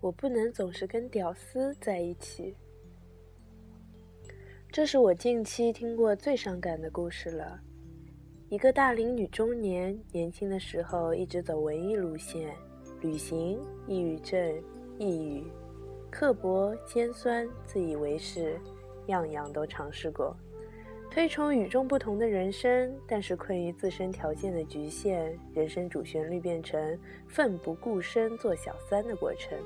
我不能总是跟屌丝在一起。这是我近期听过最伤感的故事了。一个大龄女中年，年轻的时候一直走文艺路线，旅行、抑郁症、抑郁，刻薄、尖酸、自以为是，样样都尝试过。推崇与众不同的人生，但是困于自身条件的局限，人生主旋律变成奋不顾身做小三的过程。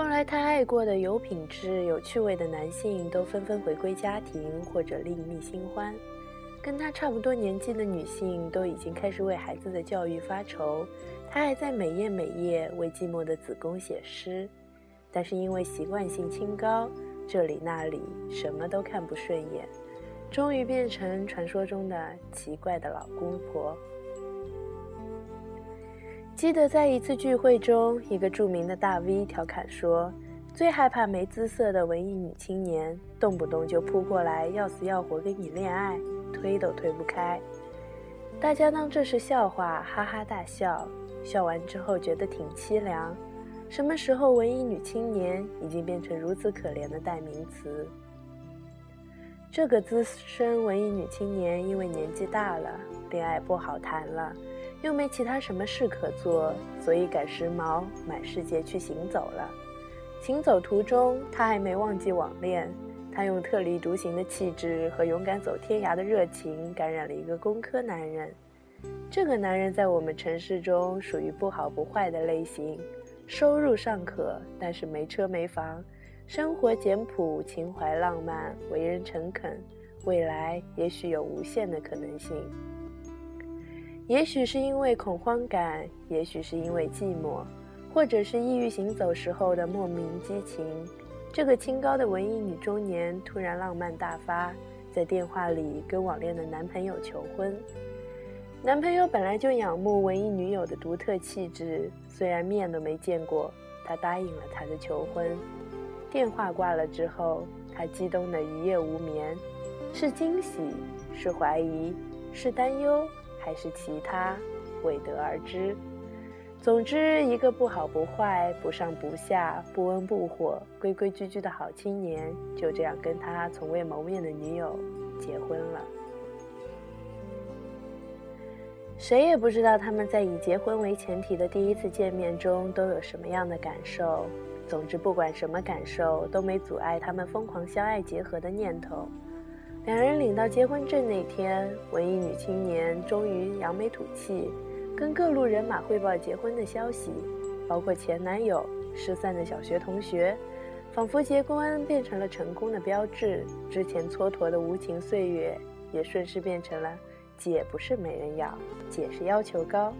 后来，他爱过的有品质、有趣味的男性都纷纷回归家庭或者另觅新欢，跟他差不多年纪的女性都已经开始为孩子的教育发愁，他还在每夜每夜为寂寞的子宫写诗，但是因为习惯性清高，这里那里什么都看不顺眼。终于变成传说中的奇怪的老公婆。记得在一次聚会中，一个著名的大 V 调侃说：“最害怕没姿色的文艺女青年，动不动就扑过来要死要活跟你恋爱，推都推不开。”大家当这是笑话，哈哈大笑。笑完之后觉得挺凄凉。什么时候文艺女青年已经变成如此可怜的代名词？这个资深文艺女青年因为年纪大了，恋爱不好谈了，又没其他什么事可做，所以赶时髦满世界去行走了。行走途中，他还没忘记网恋。他用特立独行的气质和勇敢走天涯的热情，感染了一个工科男人。这个男人在我们城市中属于不好不坏的类型，收入尚可，但是没车没房。生活简朴，情怀浪漫，为人诚恳，未来也许有无限的可能性。也许是因为恐慌感，也许是因为寂寞，或者是抑郁行走时候的莫名激情。这个清高的文艺女中年突然浪漫大发，在电话里跟网恋的男朋友求婚。男朋友本来就仰慕文艺女友的独特气质，虽然面都没见过，他答应了她的求婚。电话挂了之后，他激动的一夜无眠，是惊喜，是怀疑，是担忧，还是其他，未得而知。总之，一个不好不坏、不上不下、不温不火、规规矩矩的好青年，就这样跟他从未谋面的女友结婚了。谁也不知道他们在以结婚为前提的第一次见面中都有什么样的感受。总之，不管什么感受，都没阻碍他们疯狂相爱结合的念头。两人领到结婚证那天，文艺女青年终于扬眉吐气，跟各路人马汇报结婚的消息，包括前男友、失散的小学同学，仿佛结婚变成了成功的标志。之前蹉跎的无情岁月，也顺势变成了“姐不是没人要，姐是要求高”。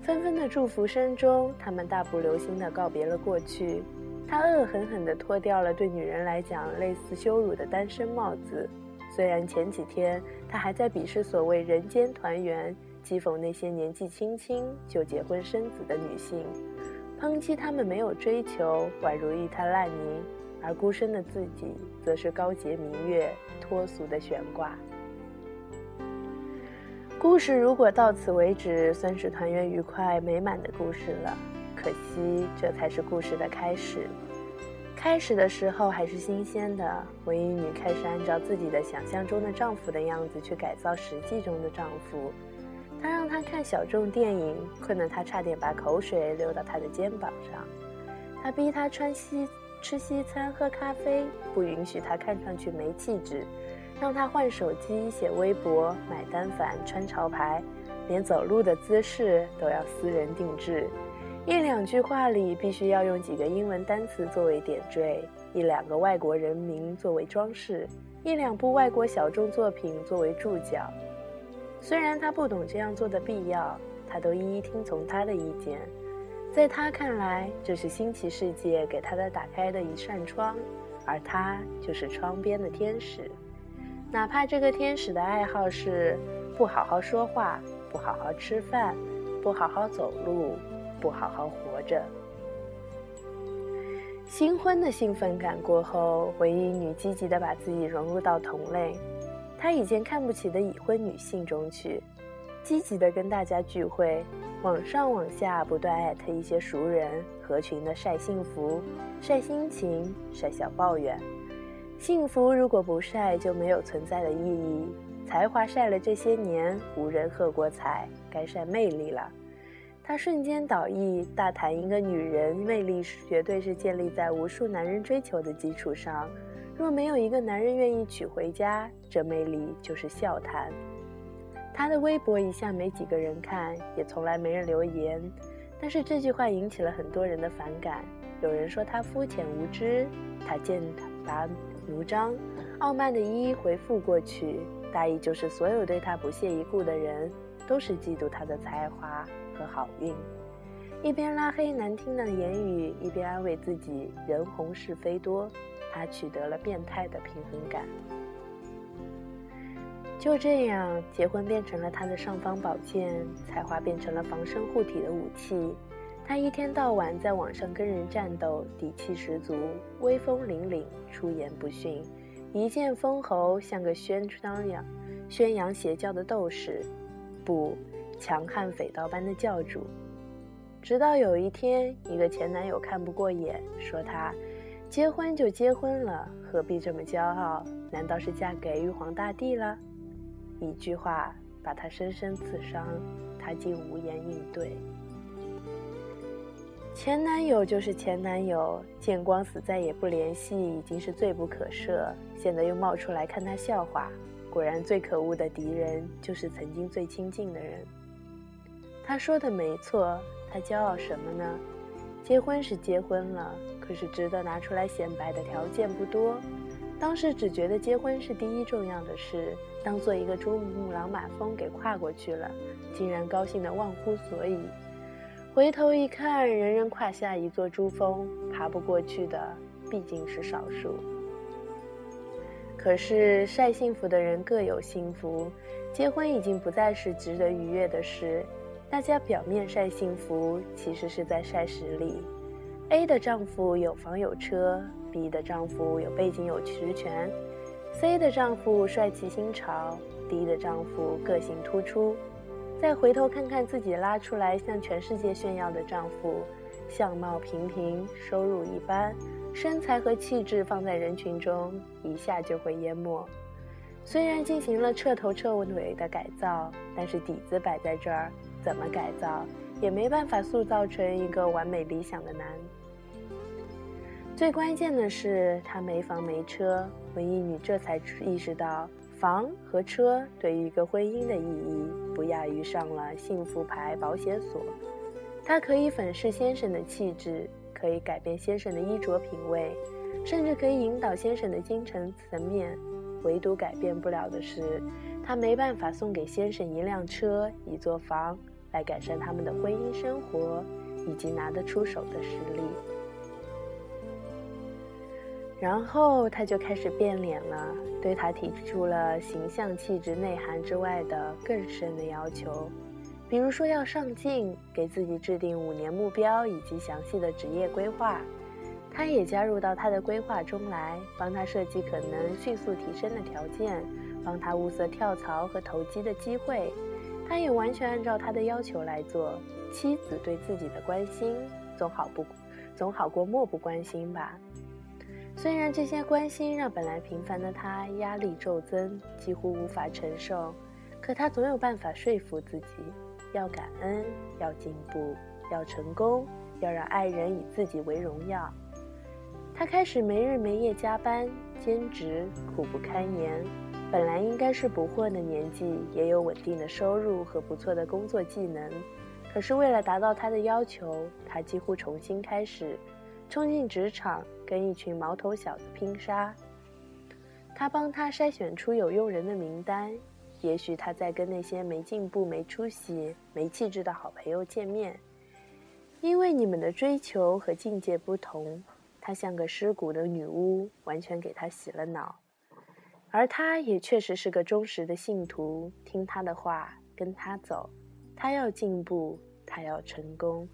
纷纷的祝福声中，他们大步流星地告别了过去。他恶狠狠地脱掉了对女人来讲类似羞辱的单身帽子。虽然前几天他还在鄙视所谓人间团圆，讥讽那些年纪轻轻就结婚生子的女性，抨击他们没有追求，宛如一滩烂泥，而孤身的自己则是高洁明月，脱俗的悬挂。故事如果到此为止，算是团圆愉快美满的故事了。可惜，这才是故事的开始。开始的时候还是新鲜的，文艺女开始按照自己的想象中的丈夫的样子去改造实际中的丈夫。她让他看小众电影，困得他差点把口水流到他的肩膀上。她逼他穿西吃西餐喝咖啡，不允许他看上去没气质。让他换手机、写微博、买单反、穿潮牌，连走路的姿势都要私人定制。一两句话里必须要用几个英文单词作为点缀，一两个外国人名作为装饰，一两部外国小众作品作为注脚。虽然他不懂这样做的必要，他都一一听从他的意见。在他看来，这是新奇世界给他的打开的一扇窗，而他就是窗边的天使。哪怕这个天使的爱好是不好好说话、不好好吃饭、不好好走路、不好好活着。新婚的兴奋感过后，文艺女积极的把自己融入到同类，她以前看不起的已婚女性中去，积极的跟大家聚会，网上网下不断艾特一些熟人，合群的晒幸福、晒心情、晒小抱怨。幸福如果不晒，就没有存在的意义；才华晒了这些年，无人喝过彩，该晒魅力了。他瞬间倒意，大谈一个女人魅力绝对是建立在无数男人追求的基础上，若没有一个男人愿意娶回家，这魅力就是笑谈。他的微博一向没几个人看，也从来没人留言。但是这句话引起了很多人的反感。有人说他肤浅无知，他剑拔弩张，傲慢的一一回复过去，大意就是所有对他不屑一顾的人，都是嫉妒他的才华和好运。一边拉黑难听的言语，一边安慰自己人红是非多，他取得了变态的平衡感。就这样，结婚变成了他的尚方宝剑，才华变成了防身护体的武器。他一天到晚在网上跟人战斗，底气十足，威风凛凛，出言不逊，一剑封喉，像个宣扬宣扬邪教的斗士，不，强悍匪盗般的教主。直到有一天，一个前男友看不过眼，说他结婚就结婚了，何必这么骄傲？难道是嫁给玉皇大帝了？一句话把他深深刺伤，他竟无言应对。前男友就是前男友，见光死再也不联系，已经是罪不可赦。现在又冒出来看他笑话，果然最可恶的敌人就是曾经最亲近的人。他说的没错，他骄傲什么呢？结婚是结婚了，可是值得拿出来显摆的条件不多。当时只觉得结婚是第一重要的事，当做一个珠穆朗玛峰给跨过去了，竟然高兴得忘乎所以。回头一看，人人跨下一座珠峰，爬不过去的毕竟是少数。可是晒幸福的人各有幸福，结婚已经不再是值得愉悦的事。大家表面晒幸福，其实是在晒实力。A 的丈夫有房有车。B 的丈夫有背景有实权，C 的丈夫帅气新潮，D 的丈夫个性突出。再回头看看自己拉出来向全世界炫耀的丈夫，相貌平平，收入一般，身材和气质放在人群中一下就会淹没。虽然进行了彻头彻尾的改造，但是底子摆在这儿，怎么改造也没办法塑造成一个完美理想的男。最关键的是，他没房没车，文艺女这才意识到，房和车对于一个婚姻的意义，不亚于上了幸福牌保险锁。她可以粉饰先生的气质，可以改变先生的衣着品味，甚至可以引导先生的精神层面。唯独改变不了的是，他没办法送给先生一辆车、一座房，来改善他们的婚姻生活，以及拿得出手的实力。然后他就开始变脸了，对他提出了形象、气质、内涵之外的更深的要求，比如说要上进，给自己制定五年目标以及详细的职业规划。他也加入到他的规划中来，帮他设计可能迅速提升的条件，帮他物色跳槽和投机的机会。他也完全按照他的要求来做。妻子对自己的关心，总好不，总好过漠不关心吧。虽然这些关心让本来平凡的他压力骤增，几乎无法承受，可他总有办法说服自己，要感恩，要进步，要成功，要让爱人以自己为荣耀。他开始没日没夜加班兼职，苦不堪言。本来应该是不惑的年纪，也有稳定的收入和不错的工作技能，可是为了达到他的要求，他几乎重新开始。冲进职场，跟一群毛头小子拼杀。他帮他筛选出有用人的名单。也许他在跟那些没进步、没出息、没气质的好朋友见面。因为你们的追求和境界不同，他像个尸骨的女巫，完全给他洗了脑。而他也确实是个忠实的信徒，听他的话，跟他走。他要进步，他要成功。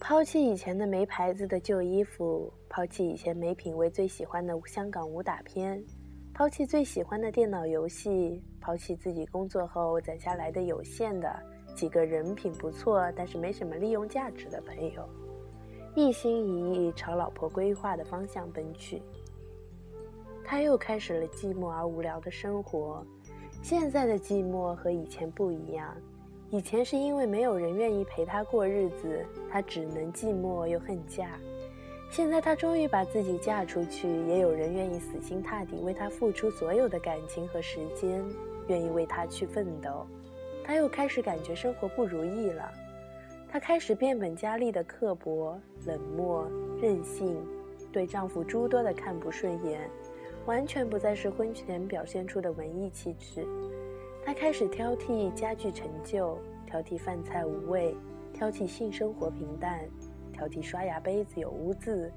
抛弃以前的没牌子的旧衣服，抛弃以前没品味最喜欢的香港武打片，抛弃最喜欢的电脑游戏，抛弃自己工作后攒下来的有限的几个人品不错但是没什么利用价值的朋友，一心一意朝老婆规划的方向奔去。他又开始了寂寞而无聊的生活。现在的寂寞和以前不一样，以前是因为没有人愿意陪他过日子，他只能寂寞又恨嫁。现在她终于把自己嫁出去，也有人愿意死心塌地为他付出所有的感情和时间，愿意为他去奋斗。她又开始感觉生活不如意了，她开始变本加厉的刻薄、冷漠、任性，对丈夫诸多的看不顺眼，完全不再是婚前表现出的文艺气质。她开始挑剔家具陈旧，挑剔饭菜无味，挑剔性生活平淡。挑剔刷牙杯子有污渍，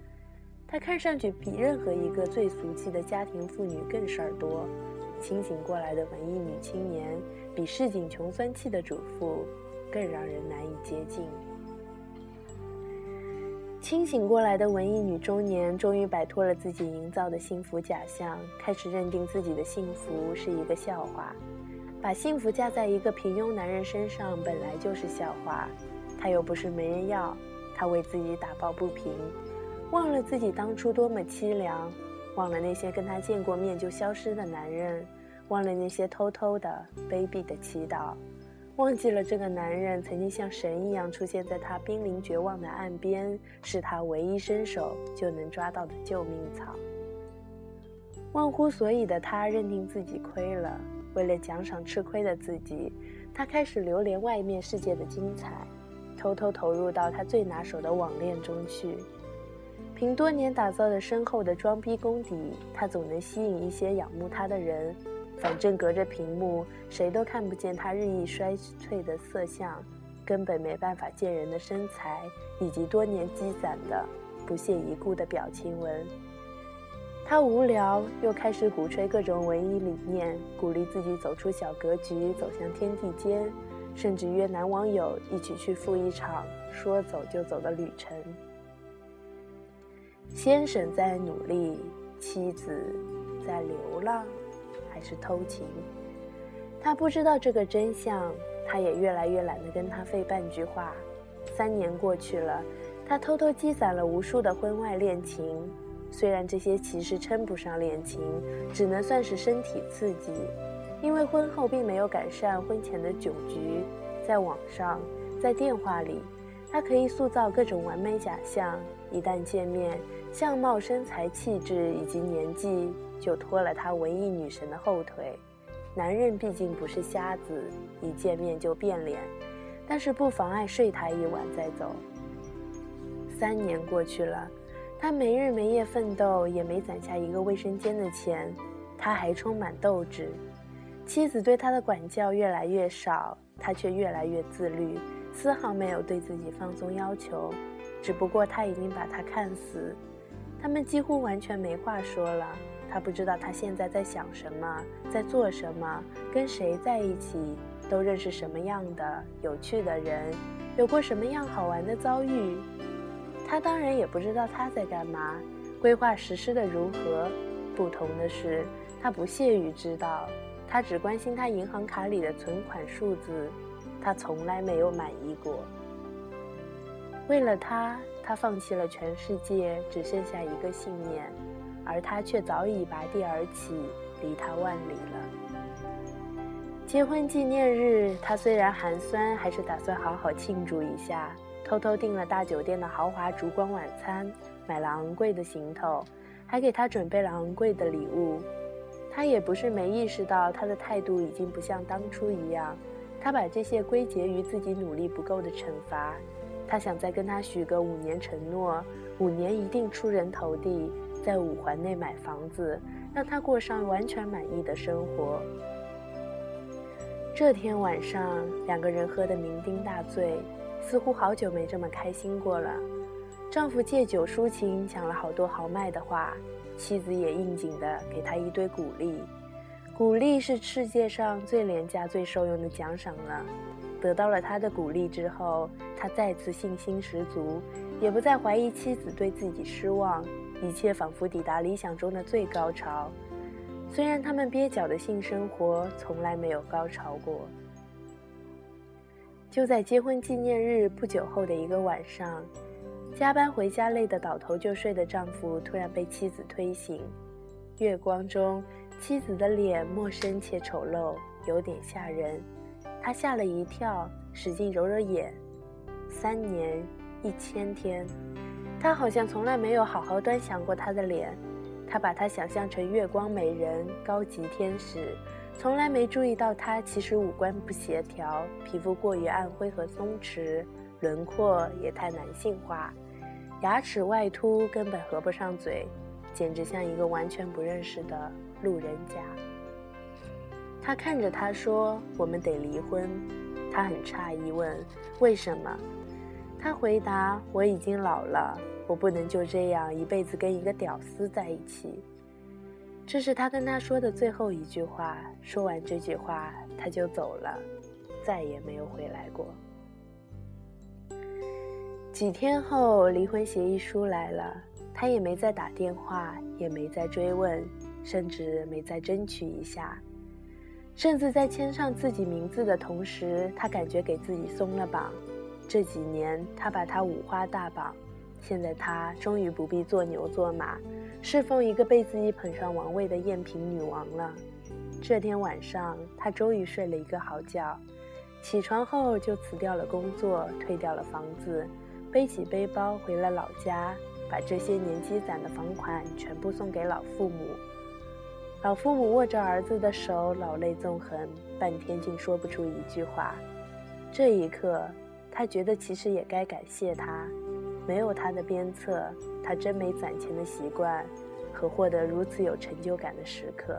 她看上去比任何一个最俗气的家庭妇女更事儿多。清醒过来的文艺女青年，比市井穷酸气的主妇更让人难以接近。清醒过来的文艺女中年，终于摆脱了自己营造的幸福假象，开始认定自己的幸福是一个笑话。把幸福架在一个平庸男人身上，本来就是笑话。他又不是没人要。她为自己打抱不平，忘了自己当初多么凄凉，忘了那些跟她见过面就消失的男人，忘了那些偷偷的卑鄙的祈祷，忘记了这个男人曾经像神一样出现在她濒临绝望的岸边，是她唯一伸手就能抓到的救命草。忘乎所以的她认定自己亏了，为了奖赏吃亏的自己，她开始流连外面世界的精彩。偷偷投入到他最拿手的网恋中去，凭多年打造的深厚的装逼功底，他总能吸引一些仰慕他的人。反正隔着屏幕，谁都看不见他日益衰退的色相，根本没办法见人的身材，以及多年积攒的不屑一顾的表情纹。他无聊，又开始鼓吹各种文艺理念，鼓励自己走出小格局，走向天地间。甚至约男网友一起去赴一场说走就走的旅程。先生在努力，妻子在流浪，还是偷情？他不知道这个真相，他也越来越懒得跟他费半句话。三年过去了，他偷偷积攒了无数的婚外恋情，虽然这些其实称不上恋情，只能算是身体刺激。因为婚后并没有改善婚前的酒局，在网上，在电话里，他可以塑造各种完美假象。一旦见面，相貌、身材、气质以及年纪就拖了他文艺女神的后腿。男人毕竟不是瞎子，一见面就变脸，但是不妨碍睡他一晚再走。三年过去了，他没日没夜奋斗，也没攒下一个卫生间的钱，他还充满斗志。妻子对他的管教越来越少，他却越来越自律，丝毫没有对自己放松要求。只不过他已经把他看死，他们几乎完全没话说了。他不知道他现在在想什么，在做什么，跟谁在一起，都认识什么样的有趣的人，有过什么样好玩的遭遇。他当然也不知道他在干嘛，规划实施的如何。不同的是，他不屑于知道。他只关心他银行卡里的存款数字，他从来没有满意过。为了他，他放弃了全世界，只剩下一个信念，而他却早已拔地而起，离他万里了。结婚纪念日，他虽然寒酸，还是打算好好庆祝一下，偷偷订了大酒店的豪华烛光晚餐，买了昂贵的行头，还给他准备了昂贵的礼物。他也不是没意识到，他的态度已经不像当初一样。他把这些归结于自己努力不够的惩罚。他想再跟他许个五年承诺，五年一定出人头地，在五环内买房子，让他过上完全满意的生活。这天晚上，两个人喝得酩酊大醉，似乎好久没这么开心过了。丈夫借酒抒情，讲了好多豪迈的话。妻子也应景的给他一堆鼓励，鼓励是世界上最廉价、最受用的奖赏了。得到了他的鼓励之后，他再次信心十足，也不再怀疑妻子对自己失望，一切仿佛抵达理想中的最高潮。虽然他们蹩脚的性生活从来没有高潮过。就在结婚纪念日不久后的一个晚上，加班回家累得倒头就睡的丈夫突然被妻子推醒。月光中，妻子的脸陌生且丑陋，有点吓人。他吓了一跳，使劲揉揉眼。三年一千天，他好像从来没有好好端详过她的脸。他把她想象成月光美人、高级天使，从来没注意到她其实五官不协调，皮肤过于暗灰和松弛，轮廓也太男性化，牙齿外凸，根本合不上嘴，简直像一个完全不认识的路人甲。他看着他说：“我们得离婚。”他很诧异，问：“为什么？”他回答：“我已经老了，我不能就这样一辈子跟一个屌丝在一起。”这是他跟他说的最后一句话。说完这句话，他就走了，再也没有回来过。几天后，离婚协议书来了，他也没再打电话，也没再追问，甚至没再争取一下。甚至在签上自己名字的同时，他感觉给自己松了绑。这几年，他把他五花大绑，现在他终于不必做牛做马，侍奉一个被自己捧上王位的赝品女王了。这天晚上，他终于睡了一个好觉，起床后就辞掉了工作，退掉了房子，背起背包回了老家，把这些年积攒的房款全部送给老父母。老父母握着儿子的手，老泪纵横，半天竟说不出一句话。这一刻。他觉得其实也该感谢他，没有他的鞭策，他真没攒钱的习惯和获得如此有成就感的时刻。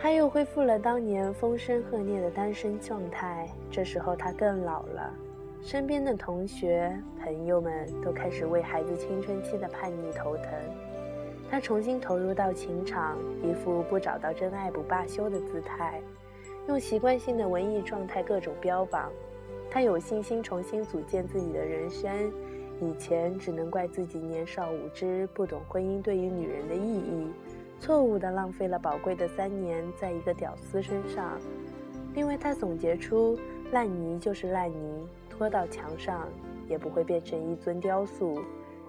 他又恢复了当年风声鹤唳的单身状态，这时候他更老了，身边的同学朋友们都开始为孩子青春期的叛逆头疼。他重新投入到情场，一副不找到真爱不罢休的姿态。用习惯性的文艺状态各种标榜，他有信心重新组建自己的人生。以前只能怪自己年少无知，不懂婚姻对于女人的意义，错误地浪费了宝贵的三年在一个屌丝身上。另外，他总结出烂泥就是烂泥，拖到墙上也不会变成一尊雕塑。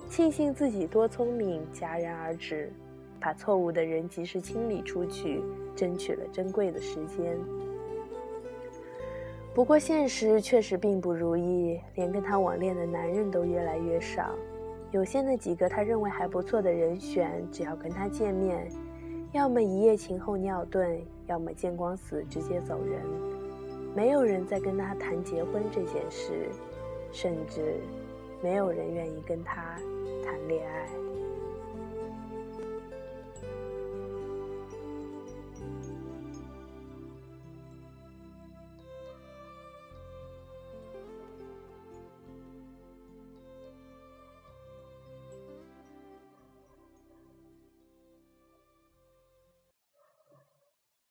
庆幸自己多聪明，戛然而止，把错误的人及时清理出去，争取了珍贵的时间。不过现实确实并不如意，连跟他网恋的男人都越来越少。有限的几个他认为还不错的人选，只要跟他见面，要么一夜情后尿遁，要么见光死直接走人。没有人再跟他谈结婚这件事，甚至没有人愿意跟他谈恋爱。